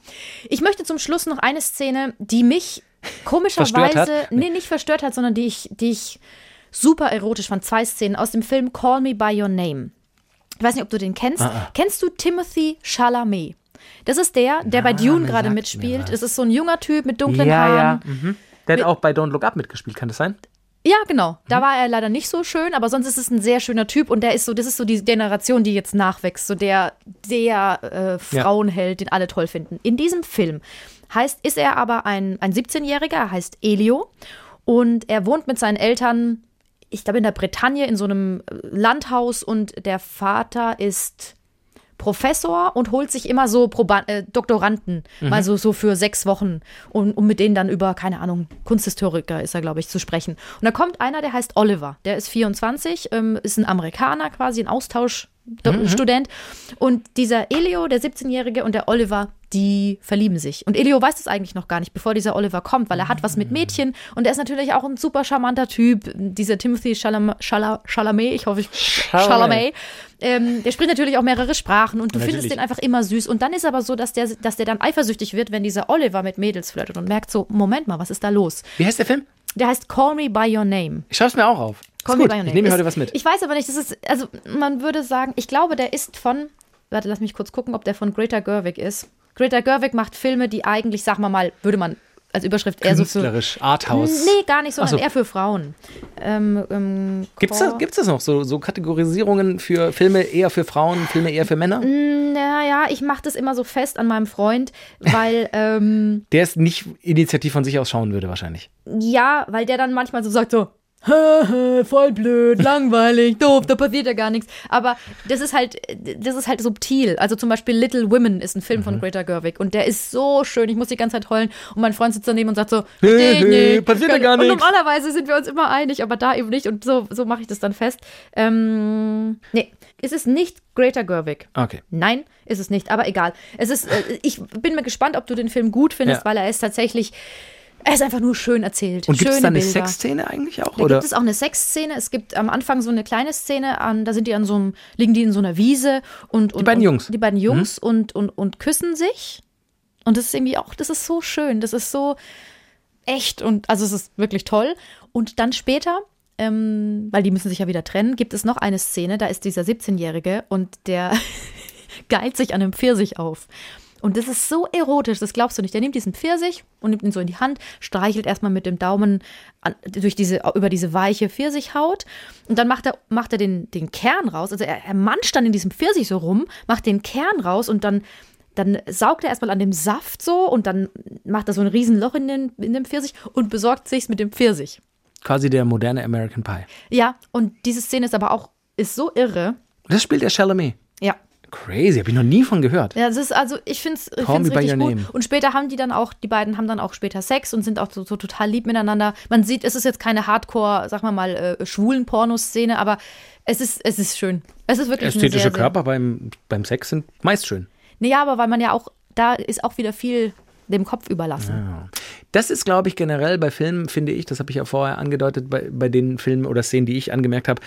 Ich möchte zum Schluss noch eine Szene, die mich komischerweise, nee, nicht verstört hat, sondern die ich, die ich super erotisch fand. Zwei Szenen aus dem Film Call Me By Your Name. Ich weiß nicht, ob du den kennst. Ah, Kennst du Timothy Chalamet? Das ist der, der bei Dune gerade mitspielt. Es ist so ein junger Typ mit dunklen Ja, Haaren. ja. Mhm. Der hat auch bei Don't Look Up mitgespielt, kann das sein? Ja, genau. Da Mhm. war er leider nicht so schön, aber sonst ist es ein sehr schöner Typ und der ist so, das ist so die Generation, die jetzt nachwächst, so der, der äh, Frauenheld, den alle toll finden. In diesem Film heißt, ist er aber ein, ein 17-Jähriger, er heißt Elio und er wohnt mit seinen Eltern, ich glaube in der Bretagne, in so einem äh, Landhaus und der Vater ist Professor und holt sich immer so Proba äh, Doktoranden, mal so, so für sechs Wochen, um, um mit denen dann über, keine Ahnung, Kunsthistoriker ist er, glaube ich, zu sprechen. Und da kommt einer, der heißt Oliver, der ist 24, ähm, ist ein Amerikaner quasi, ein Austauschstudent. Und dieser Elio, der 17-Jährige, und der Oliver, die verlieben sich. Und Elio weiß das eigentlich noch gar nicht, bevor dieser Oliver kommt, weil er hat was mit Mädchen und er ist natürlich auch ein super charmanter Typ. Dieser Timothy Chalam Chala Chalamet, ich hoffe, ich Chalamet. Chalamet. Ähm, der spricht natürlich auch mehrere Sprachen und du Natürlich. findest den einfach immer süß. Und dann ist aber so, dass der, dass der dann eifersüchtig wird, wenn dieser Oliver mit Mädels flirtet und merkt so, Moment mal, was ist da los? Wie heißt der Film? Der heißt Call Me By Your Name. Ich schaue es mir auch auf. Call Me. By Your Name. Ich nehme mir heute was mit. Ich weiß aber nicht, das ist, also man würde sagen, ich glaube, der ist von, warte, lass mich kurz gucken, ob der von Greta Gerwig ist. Greta Gerwig macht Filme, die eigentlich, sag mal mal, würde man als Überschrift eher so für. Künstlerisch, Arthouse. Nee, gar nicht, sondern so. eher für Frauen. Ähm, ähm, Gibt's Call- das, gibt's das noch? So, so Kategorisierungen für Filme eher für Frauen, Filme eher für Männer? Naja, ich mache das immer so fest an meinem Freund, weil, ähm, Der es nicht initiativ von sich aus schauen würde, wahrscheinlich. ja, weil der dann manchmal so sagt so, voll blöd, langweilig, doof, da passiert ja gar nichts. Aber das ist halt, das ist halt subtil. Also zum Beispiel Little Women ist ein Film mhm. von Greta Gerwig und der ist so schön. Ich muss die ganze Zeit heulen und mein Freund sitzt daneben und sagt so, nicht. passiert ja gar nichts. Und normalerweise sind wir uns immer einig, aber da eben nicht und so, so mache ich das dann fest. Ähm, nee, es ist nicht Greta Gerwig. Okay. Nein, ist es nicht, aber egal. Es ist, äh, ich bin mir gespannt, ob du den Film gut findest, ja. weil er ist tatsächlich er ist einfach nur schön erzählt. Und gibt es da eine Sexszene eigentlich auch? Da oder? gibt es auch eine Sexszene. Es gibt am Anfang so eine kleine Szene, an, da sind die an so einem, liegen die in so einer Wiese und, und die beiden und, Jungs. Die beiden Jungs mhm. und, und, und küssen sich. Und das ist irgendwie auch, das ist so schön. Das ist so echt und also es ist wirklich toll. Und dann später, ähm, weil die müssen sich ja wieder trennen, gibt es noch eine Szene, da ist dieser 17-Jährige und der geilt sich an einem Pfirsich auf. Und das ist so erotisch, das glaubst du nicht. Der nimmt diesen Pfirsich und nimmt ihn so in die Hand, streichelt erstmal mit dem Daumen an, durch diese, über diese weiche Pfirsichhaut und dann macht er, macht er den, den Kern raus. Also er, er manscht dann in diesem Pfirsich so rum, macht den Kern raus und dann dann saugt er erstmal an dem Saft so und dann macht er so ein Riesenloch in, den, in dem Pfirsich und besorgt sich's mit dem Pfirsich. Quasi der moderne American Pie. Ja, und diese Szene ist aber auch ist so irre. Das spielt der Chalamet. Crazy, habe ich noch nie von gehört. Ja, das ist also, ich finde es richtig gut. Name. Und später haben die dann auch, die beiden haben dann auch später Sex und sind auch so, so total lieb miteinander. Man sieht, es ist jetzt keine Hardcore, sag mal mal, äh, schwulen Pornoszene, aber es ist, es ist schön. Es ist wirklich Ästhetische sehr, Körper beim, beim Sex sind meist schön. Naja, aber weil man ja auch, da ist auch wieder viel dem Kopf überlassen. Ja. Das ist, glaube ich, generell bei Filmen, finde ich, das habe ich ja vorher angedeutet, bei, bei den Filmen oder Szenen, die ich angemerkt habe,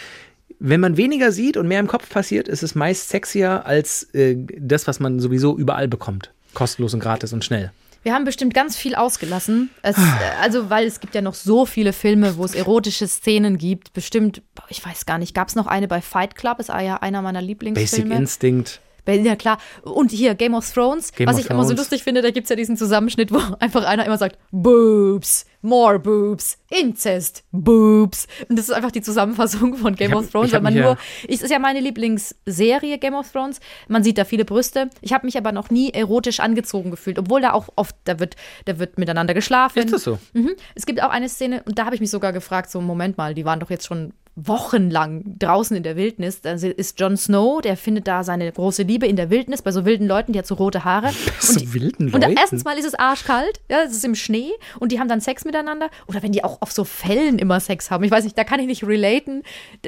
wenn man weniger sieht und mehr im Kopf passiert, ist es meist sexier als äh, das, was man sowieso überall bekommt. Kostenlos und gratis und schnell. Wir haben bestimmt ganz viel ausgelassen. Es, ah. äh, also, weil es gibt ja noch so viele Filme, wo es erotische Szenen gibt. Bestimmt, ich weiß gar nicht, gab es noch eine bei Fight Club? Ist ja einer meiner Lieblingsfilme. Basic Instinct. Ja, klar. Und hier, Game of Thrones. Game was of ich Thrones. immer so lustig finde, da gibt es ja diesen Zusammenschnitt, wo einfach einer immer sagt, Boobs, more Boobs, Incest, Boobs. Und das ist einfach die Zusammenfassung von Game hab, of Thrones, weil man nur, es ist ja meine Lieblingsserie Game of Thrones. Man sieht da viele Brüste. Ich habe mich aber noch nie erotisch angezogen gefühlt, obwohl da auch oft, da wird, da wird miteinander geschlafen. Ist das so? Mhm. Es gibt auch eine Szene, und da habe ich mich sogar gefragt, so Moment mal, die waren doch jetzt schon wochenlang draußen in der Wildnis. Da ist Jon Snow, der findet da seine große Liebe in der Wildnis, bei so wilden Leuten, die hat so rote Haare. so und, wilden Leuten? Und erstens mal ist es arschkalt, ja, es ist im Schnee und die haben dann Sex miteinander. Oder wenn die auch auf so Fällen immer Sex haben. Ich weiß nicht, da kann ich nicht relaten.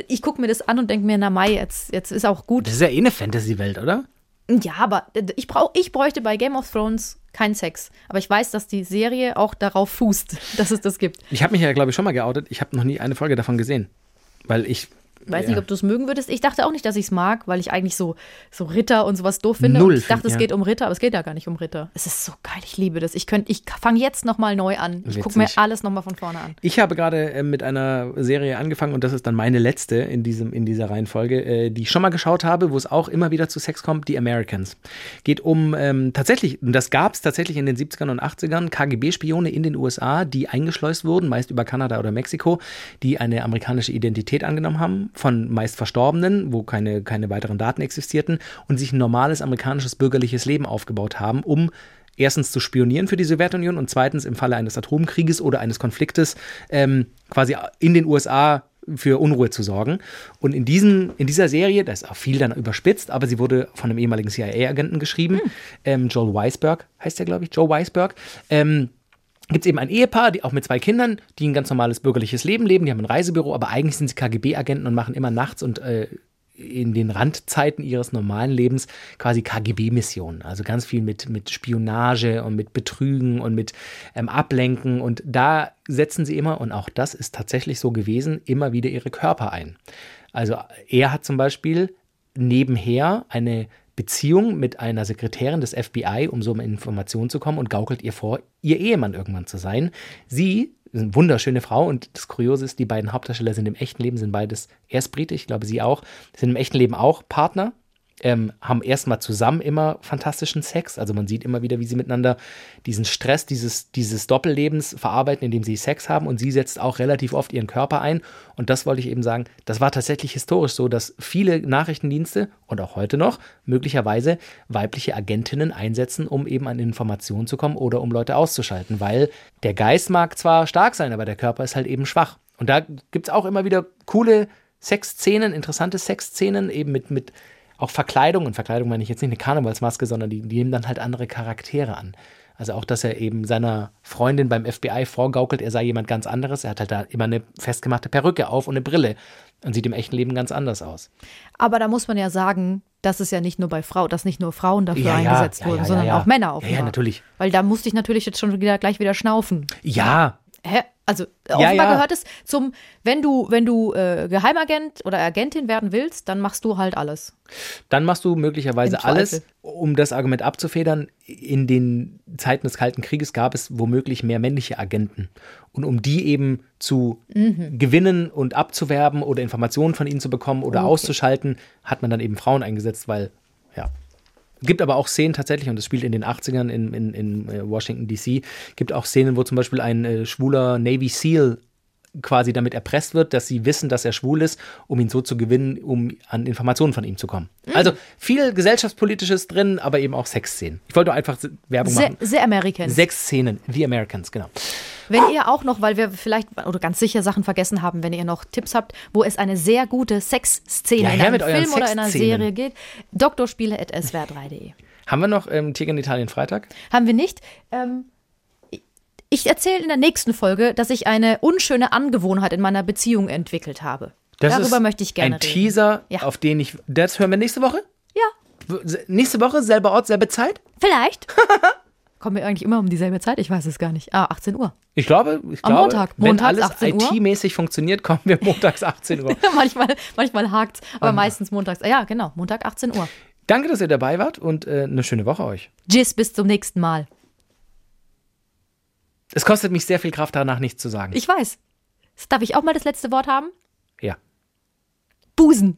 Ich gucke mir das an und denke mir, na Mai, jetzt, jetzt ist auch gut. Das ist ja eh eine Fantasy-Welt, oder? Ja, aber ich, brauch, ich bräuchte bei Game of Thrones keinen Sex. Aber ich weiß, dass die Serie auch darauf fußt, dass es das gibt. Ich habe mich ja, glaube ich, schon mal geoutet. Ich habe noch nie eine Folge davon gesehen. Weil ich weiß ja. nicht, ob du es mögen würdest. Ich dachte auch nicht, dass ich es mag, weil ich eigentlich so, so Ritter und sowas doof finde. Null und ich dachte, find, es geht um Ritter, aber es geht ja gar nicht um Ritter. Es ist so geil, ich liebe das. Ich, ich fange jetzt nochmal neu an. Ich gucke mir alles nochmal von vorne an. Ich habe gerade äh, mit einer Serie angefangen und das ist dann meine letzte in, diesem, in dieser Reihenfolge, äh, die ich schon mal geschaut habe, wo es auch immer wieder zu Sex kommt, die Americans. Geht um ähm, tatsächlich, und das gab es tatsächlich in den 70ern und 80ern, KGB-Spione in den USA, die eingeschleust wurden, meist über Kanada oder Mexiko, die eine amerikanische Identität angenommen haben von meist Verstorbenen, wo keine, keine weiteren Daten existierten und sich ein normales amerikanisches bürgerliches Leben aufgebaut haben, um erstens zu spionieren für die Sowjetunion und zweitens im Falle eines Atomkrieges oder eines Konfliktes ähm, quasi in den USA für Unruhe zu sorgen. Und in, diesen, in dieser Serie, da ist auch viel dann überspitzt, aber sie wurde von einem ehemaligen CIA-Agenten geschrieben, hm. ähm, Joel Weisberg heißt der, glaube ich, Joe Weisberg. Ähm, gibt es eben ein Ehepaar, die auch mit zwei Kindern, die ein ganz normales bürgerliches Leben leben. Die haben ein Reisebüro, aber eigentlich sind sie KGB-Agenten und machen immer nachts und äh, in den Randzeiten ihres normalen Lebens quasi KGB-Missionen. Also ganz viel mit, mit Spionage und mit Betrügen und mit ähm, Ablenken. Und da setzen sie immer, und auch das ist tatsächlich so gewesen, immer wieder ihre Körper ein. Also er hat zum Beispiel nebenher eine Beziehung mit einer Sekretärin des FBI, um so um Informationen zu kommen und gaukelt ihr vor, ihr Ehemann irgendwann zu sein. Sie ist eine wunderschöne Frau und das Kuriose ist, die beiden Hauptdarsteller sind im echten Leben, sind beides erst britisch, ich glaube sie auch, sind im echten Leben auch Partner ähm, haben erstmal zusammen immer fantastischen Sex. Also man sieht immer wieder, wie sie miteinander diesen Stress dieses, dieses Doppellebens verarbeiten, indem sie Sex haben. Und sie setzt auch relativ oft ihren Körper ein. Und das wollte ich eben sagen, das war tatsächlich historisch so, dass viele Nachrichtendienste und auch heute noch möglicherweise weibliche Agentinnen einsetzen, um eben an Informationen zu kommen oder um Leute auszuschalten. Weil der Geist mag zwar stark sein, aber der Körper ist halt eben schwach. Und da gibt es auch immer wieder coole Sexszenen, interessante Sexszenen, eben mit, mit auch Verkleidung. Und Verkleidung meine ich jetzt nicht eine Karnevalsmaske, sondern die, die nehmen dann halt andere Charaktere an. Also auch, dass er eben seiner Freundin beim FBI vorgaukelt, er sei jemand ganz anderes. Er hat halt da immer eine festgemachte Perücke auf und eine Brille und sieht im echten Leben ganz anders aus. Aber da muss man ja sagen, dass es ja nicht nur bei Frau, dass nicht nur Frauen dafür Ja, eingesetzt ja, wurden, ja, sondern auch Männer Ja, offenbar. ja, natürlich. Weil da musste ich natürlich jetzt schon wieder gleich wieder schnaufen. Ja, Hä? Also offenbar ja. gehört es zum, wenn du, wenn du äh, Geheimagent oder Agentin werden willst, dann machst du halt alles. dann machst du möglicherweise alles, um das Argument abzufedern. In den Zeiten des Kalten Krieges gab es womöglich mehr männliche Agenten. Und um die eben zu Mhm. gewinnen und abzuwerben oder Informationen von ihnen zu bekommen oder Okay. auszuschalten, hat man dann eben Frauen eingesetzt, weil, ja. Gibt aber auch Szenen tatsächlich, und das spielt in den 80ern in, in, in äh, Washington DC, gibt auch Szenen, wo zum Beispiel ein äh, schwuler Navy SEAL quasi damit erpresst wird, dass sie wissen, dass er schwul ist, um ihn so zu gewinnen, um an Informationen von ihm zu kommen. Mhm. Also viel gesellschaftspolitisches drin, aber eben auch Sexszenen. Ich wollte einfach Werbung machen. sehr American. Sexszenen, The Americans, genau. Wenn ihr auch noch, weil wir vielleicht oder ganz sicher Sachen vergessen haben, wenn ihr noch Tipps habt, wo es eine sehr gute Sexszene Ja, in einem Film oder in einer. Serie geht, doktorspiele.swr3.de. Haben wir noch ähm, Tiger in Italien Freitag? Haben wir nicht. Ähm, ich erzähle in der nächsten Folge, dass ich eine unschöne Angewohnheit in meiner Beziehung entwickelt habe. Darüber möchte ich gerne ein reden. Teaser, Ja. auf den ich. Das hören wir nächste Woche? Ja, Nächste Woche, selber Ort, selbe Zeit? vielleicht. Kommen wir eigentlich immer um dieselbe Zeit? Ich weiß es gar nicht. Ah, 18 Uhr. Ich glaube, ich Am glaube Montag. wenn Montags, alles 18 Uhr? IT-mäßig funktioniert, kommen wir montags 18 Uhr. manchmal manchmal hakt aber meistens montags. Ja, genau, Montag 18 Uhr. Danke, dass ihr dabei wart und äh, eine schöne Woche euch. Tschüss, bis zum nächsten Mal. Es kostet mich sehr viel Kraft, danach nichts zu sagen. Ich weiß. Darf ich auch mal das letzte Wort haben? ja. Busen.